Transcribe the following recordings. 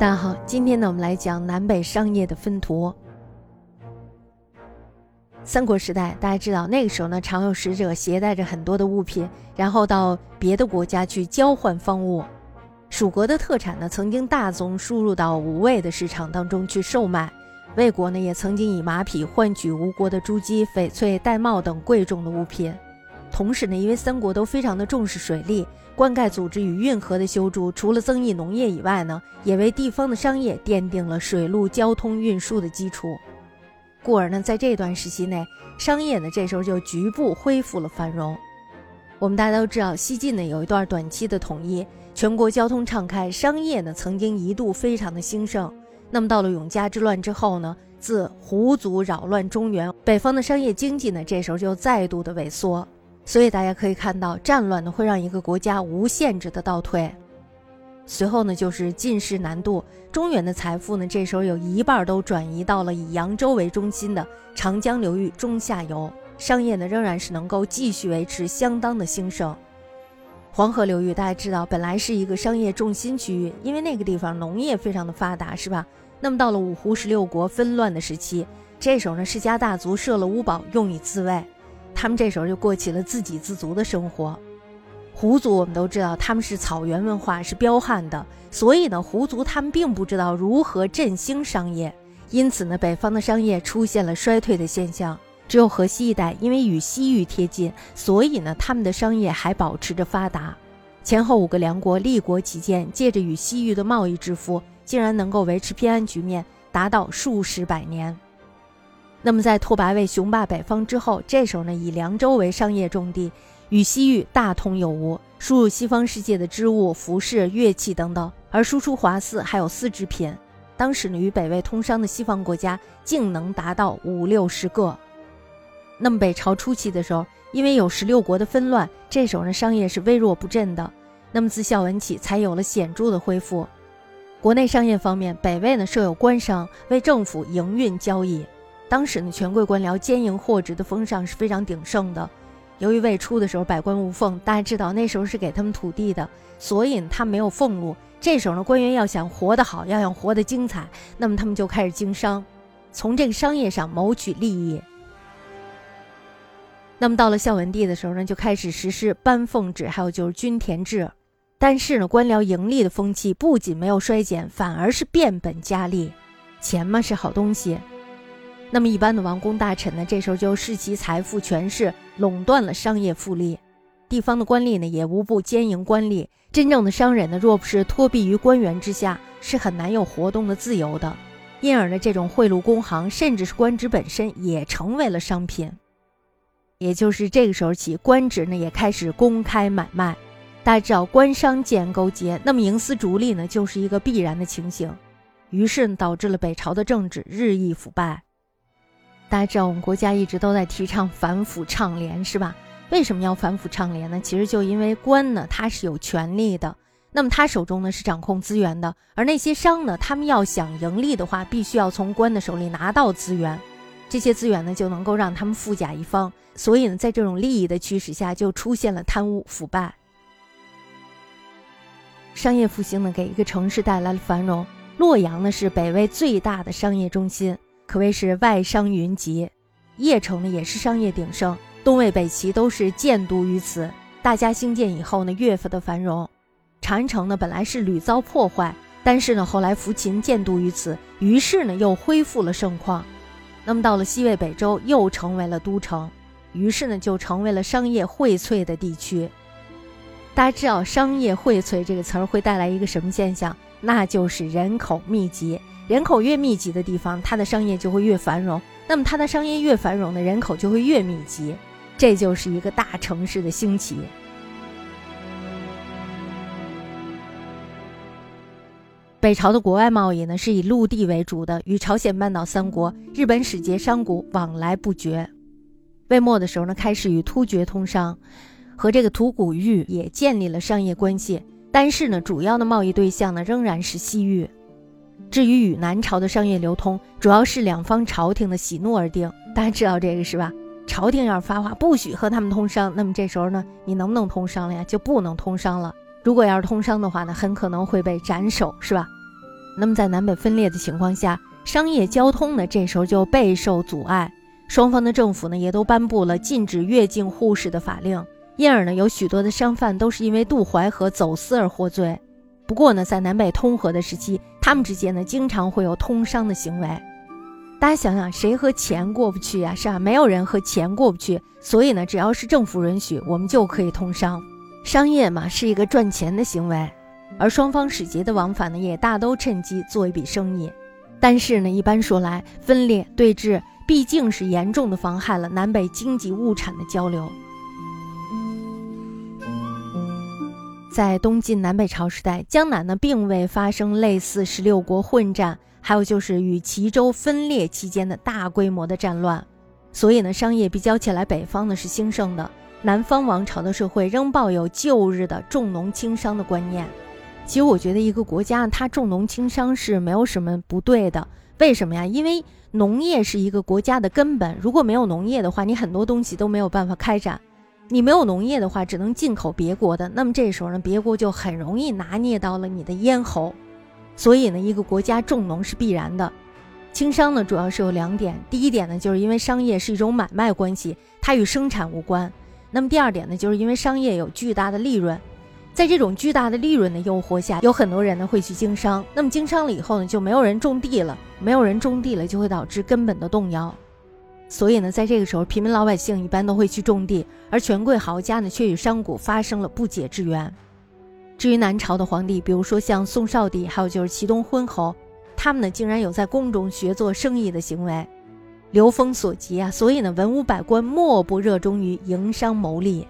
大家好，今天呢，我们来讲南北商业的分途。三国时代，大家知道那个时候呢，常有使者携带着很多的物品，然后到别的国家去交换方物。蜀国的特产呢，曾经大宗输入到吴魏的市场当中去售卖。魏国呢，也曾经以马匹换取吴国的珠玑、翡翠、玳瑁等贵重的物品。同时呢，因为三国都非常的重视水利。灌溉组织与运河的修筑，除了增益农业以外呢，也为地方的商业奠定了水陆交通运输的基础。故而呢，在这段时期内，商业呢这时候就局部恢复了繁荣。我们大家都知道，西晋呢有一段短期的统一，全国交通畅开，商业呢曾经一度非常的兴盛。那么到了永嘉之乱之后呢，自胡族扰乱中原，北方的商业经济呢这时候就再度的萎缩。所以大家可以看到，战乱呢会让一个国家无限制的倒退。随后呢就是进士难度，中原的财富呢这时候有一半都转移到了以扬州为中心的长江流域中下游，商业呢仍然是能够继续维持相当的兴盛。黄河流域大家知道，本来是一个商业重心区域，因为那个地方农业非常的发达，是吧？那么到了五胡十六国纷乱的时期，这时候呢世家大族设了屋堡，用以自卫。他们这时候就过起了自给自足的生活。胡族我们都知道，他们是草原文化，是彪悍的，所以呢，胡族他们并不知道如何振兴商业，因此呢，北方的商业出现了衰退的现象。只有河西一带，因为与西域贴近，所以呢，他们的商业还保持着发达。前后五个梁国立国期间，借着与西域的贸易致富，竟然能够维持偏安局面，达到数十百年。那么在拓跋魏雄霸北方之后，这时候呢，以凉州为商业重地，与西域大通有无，输入西方世界的织物、服饰、乐器等等，而输出华丝还有丝织品。当时呢，与北魏通商的西方国家竟能达到五六十个。那么北朝初期的时候，因为有十六国的纷乱，这时候呢，商业是微弱不振的。那么自孝文起，才有了显著的恢复。国内商业方面，北魏呢设有官商，为政府营运交易。当时呢，权贵官僚兼营货值的风尚是非常鼎盛的。由于未初的时候百官无俸，大家知道那时候是给他们土地的，所以他没有俸禄。这时候呢，官员要想活得好，要想活得精彩，那么他们就开始经商，从这个商业上谋取利益。那么到了孝文帝的时候呢，就开始实施颁俸制，还有就是均田制。但是呢，官僚盈利的风气不仅没有衰减，反而是变本加厉。钱嘛是好东西。那么一般的王公大臣呢，这时候就视其财富权势垄断了商业富利，地方的官吏呢也无不兼营官吏。真正的商人呢，若不是托庇于官员之下，是很难有活动的自由的。因而呢，这种贿赂公行，甚至是官职本身，也成为了商品。也就是这个时候起，官职呢也开始公开买卖。大家知道，官商既然勾结，那么营私逐利呢，就是一个必然的情形。于是导致了北朝的政治日益腐败。大家知道，我们国家一直都在提倡反腐倡廉，是吧？为什么要反腐倡廉呢？其实就因为官呢，他是有权利的，那么他手中呢是掌控资源的，而那些商呢，他们要想盈利的话，必须要从官的手里拿到资源，这些资源呢就能够让他们富甲一方。所以呢，在这种利益的驱使下，就出现了贪污腐败。商业复兴呢，给一个城市带来了繁荣。洛阳呢，是北魏最大的商业中心。可谓是外商云集，邺城呢也是商业鼎盛，东魏、北齐都是建都于此。大家兴建以后呢，越发的繁荣。长安城呢本来是屡遭破坏，但是呢后来扶秦建都于此，于是呢又恢复了盛况。那么到了西魏、北周，又成为了都城，于是呢就成为了商业荟萃的地区。大家知道“商业荟萃”这个词儿会带来一个什么现象？那就是人口密集。人口越密集的地方，它的商业就会越繁荣。那么，它的商业越繁荣呢人口就会越密集，这就是一个大城市的兴起。北朝的国外贸易呢，是以陆地为主的，与朝鲜半岛三国、日本使节、商贾往来不绝。魏末的时候呢，开始与突厥通商，和这个吐谷域也建立了商业关系。但是呢，主要的贸易对象呢，仍然是西域。至于与南朝的商业流通，主要是两方朝廷的喜怒而定。大家知道这个是吧？朝廷要是发话不许和他们通商，那么这时候呢，你能不能通商了呀？就不能通商了。如果要是通商的话呢，很可能会被斩首，是吧？那么在南北分裂的情况下，商业交通呢这时候就备受阻碍，双方的政府呢也都颁布了禁止越境互市的法令，因而呢有许多的商贩都是因为渡淮河走私而获罪。不过呢，在南北通河的时期，他们之间呢经常会有通商的行为。大家想想，谁和钱过不去啊？是吧？没有人和钱过不去。所以呢，只要是政府允许，我们就可以通商。商业嘛，是一个赚钱的行为，而双方使节的往返呢，也大都趁机做一笔生意。但是呢，一般说来，分裂对峙毕竟是严重的妨害了南北经济物产的交流。在东晋南北朝时代，江南呢并未发生类似十六国混战。还有就是与齐州分裂期间的大规模的战乱，所以呢，商业比较起来，北方呢是兴盛的，南方王朝的社会仍抱有旧日的重农轻商的观念。其实我觉得一个国家它重农轻商是没有什么不对的，为什么呀？因为农业是一个国家的根本，如果没有农业的话，你很多东西都没有办法开展。你没有农业的话，只能进口别国的，那么这时候呢，别国就很容易拿捏到了你的咽喉。所以呢，一个国家重农是必然的，轻商呢主要是有两点。第一点呢，就是因为商业是一种买卖关系，它与生产无关。那么第二点呢，就是因为商业有巨大的利润，在这种巨大的利润的诱惑下，有很多人呢会去经商。那么经商了以后呢，就没有人种地了，没有人种地了，就会导致根本的动摇。所以呢，在这个时候，平民老百姓一般都会去种地，而权贵豪家呢却与商贾发生了不解之缘。至于南朝的皇帝，比如说像宋少帝，还有就是齐东昏侯，他们呢竟然有在宫中学做生意的行为，流风所及啊！所以呢，文武百官莫不热衷于营商谋利。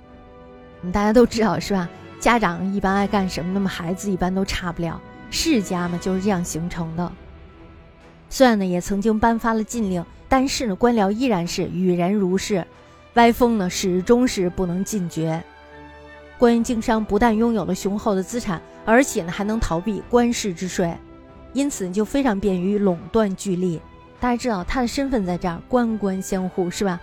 我们大家都知道是吧？家长一般爱干什么，那么孩子一般都差不了。世家嘛就是这样形成的。虽然呢也曾经颁发了禁令，但是呢官僚依然是与人如是，歪风呢始终是不能禁绝。官员经商不但拥有了雄厚的资产，而且呢还能逃避官市之税，因此就非常便于垄断聚利。大家知道他的身份在这儿，官官相护，是吧？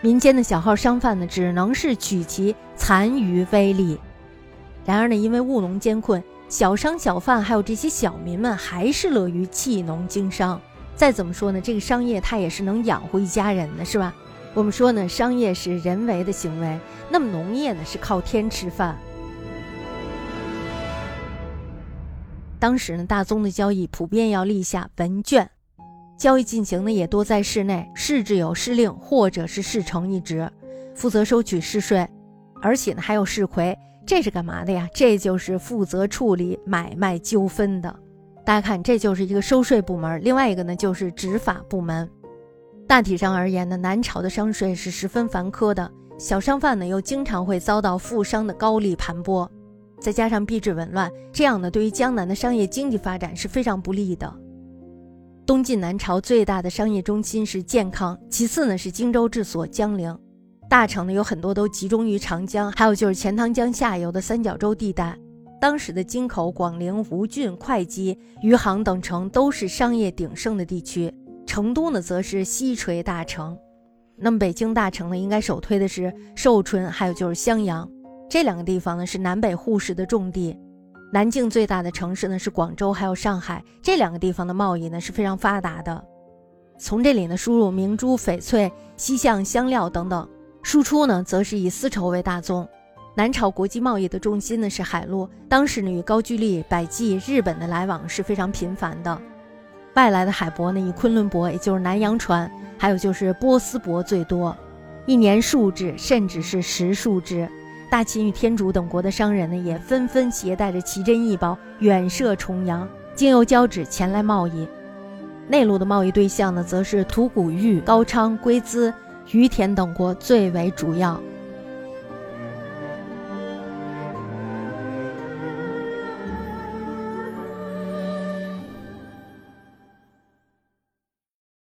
民间的小号商贩呢，只能是取其残余微利。然而呢，因为务农艰困，小商小贩还有这些小民们还是乐于弃农经商。再怎么说呢，这个商业它也是能养活一家人的，是吧？我们说呢，商业是人为的行为，那么农业呢是靠天吃饭。当时呢，大宗的交易普遍要立下文卷，交易进行呢也多在市内，市制有市令或者是市丞一职，负责收取市税，而且呢还有市魁，这是干嘛的呀？这就是负责处理买卖纠纷的。大家看，这就是一个收税部门，另外一个呢就是执法部门。大体上而言呢，南朝的商税是十分繁苛的，小商贩呢又经常会遭到富商的高利盘剥，再加上币制紊乱，这样呢对于江南的商业经济发展是非常不利的。东晋南朝最大的商业中心是建康，其次呢是荆州治所江陵，大城呢有很多都集中于长江，还有就是钱塘江下游的三角洲地带。当时的京口、广陵、吴郡、会稽、余杭等城都是商业鼎盛的地区。成都呢，则是西陲大城，那么北京大城呢，应该首推的是寿春，还有就是襄阳，这两个地方呢是南北互市的重地。南境最大的城市呢是广州，还有上海，这两个地方的贸易呢是非常发达的，从这里呢输入明珠、翡翠、西象香料等等，输出呢则是以丝绸为大宗。南朝国际贸易的重心呢是海路，当时呢与高句丽、百济、日本的来往是非常频繁的。外来的海舶呢，以昆仑舶，也就是南洋船，还有就是波斯舶最多，一年数只，甚至是十数只。大秦与天竺等国的商人呢，也纷纷携带着奇珍异宝远涉重洋，经由交趾前来贸易。内陆的贸易对象呢，则是吐谷、豫、高昌、龟兹、于田等国最为主要。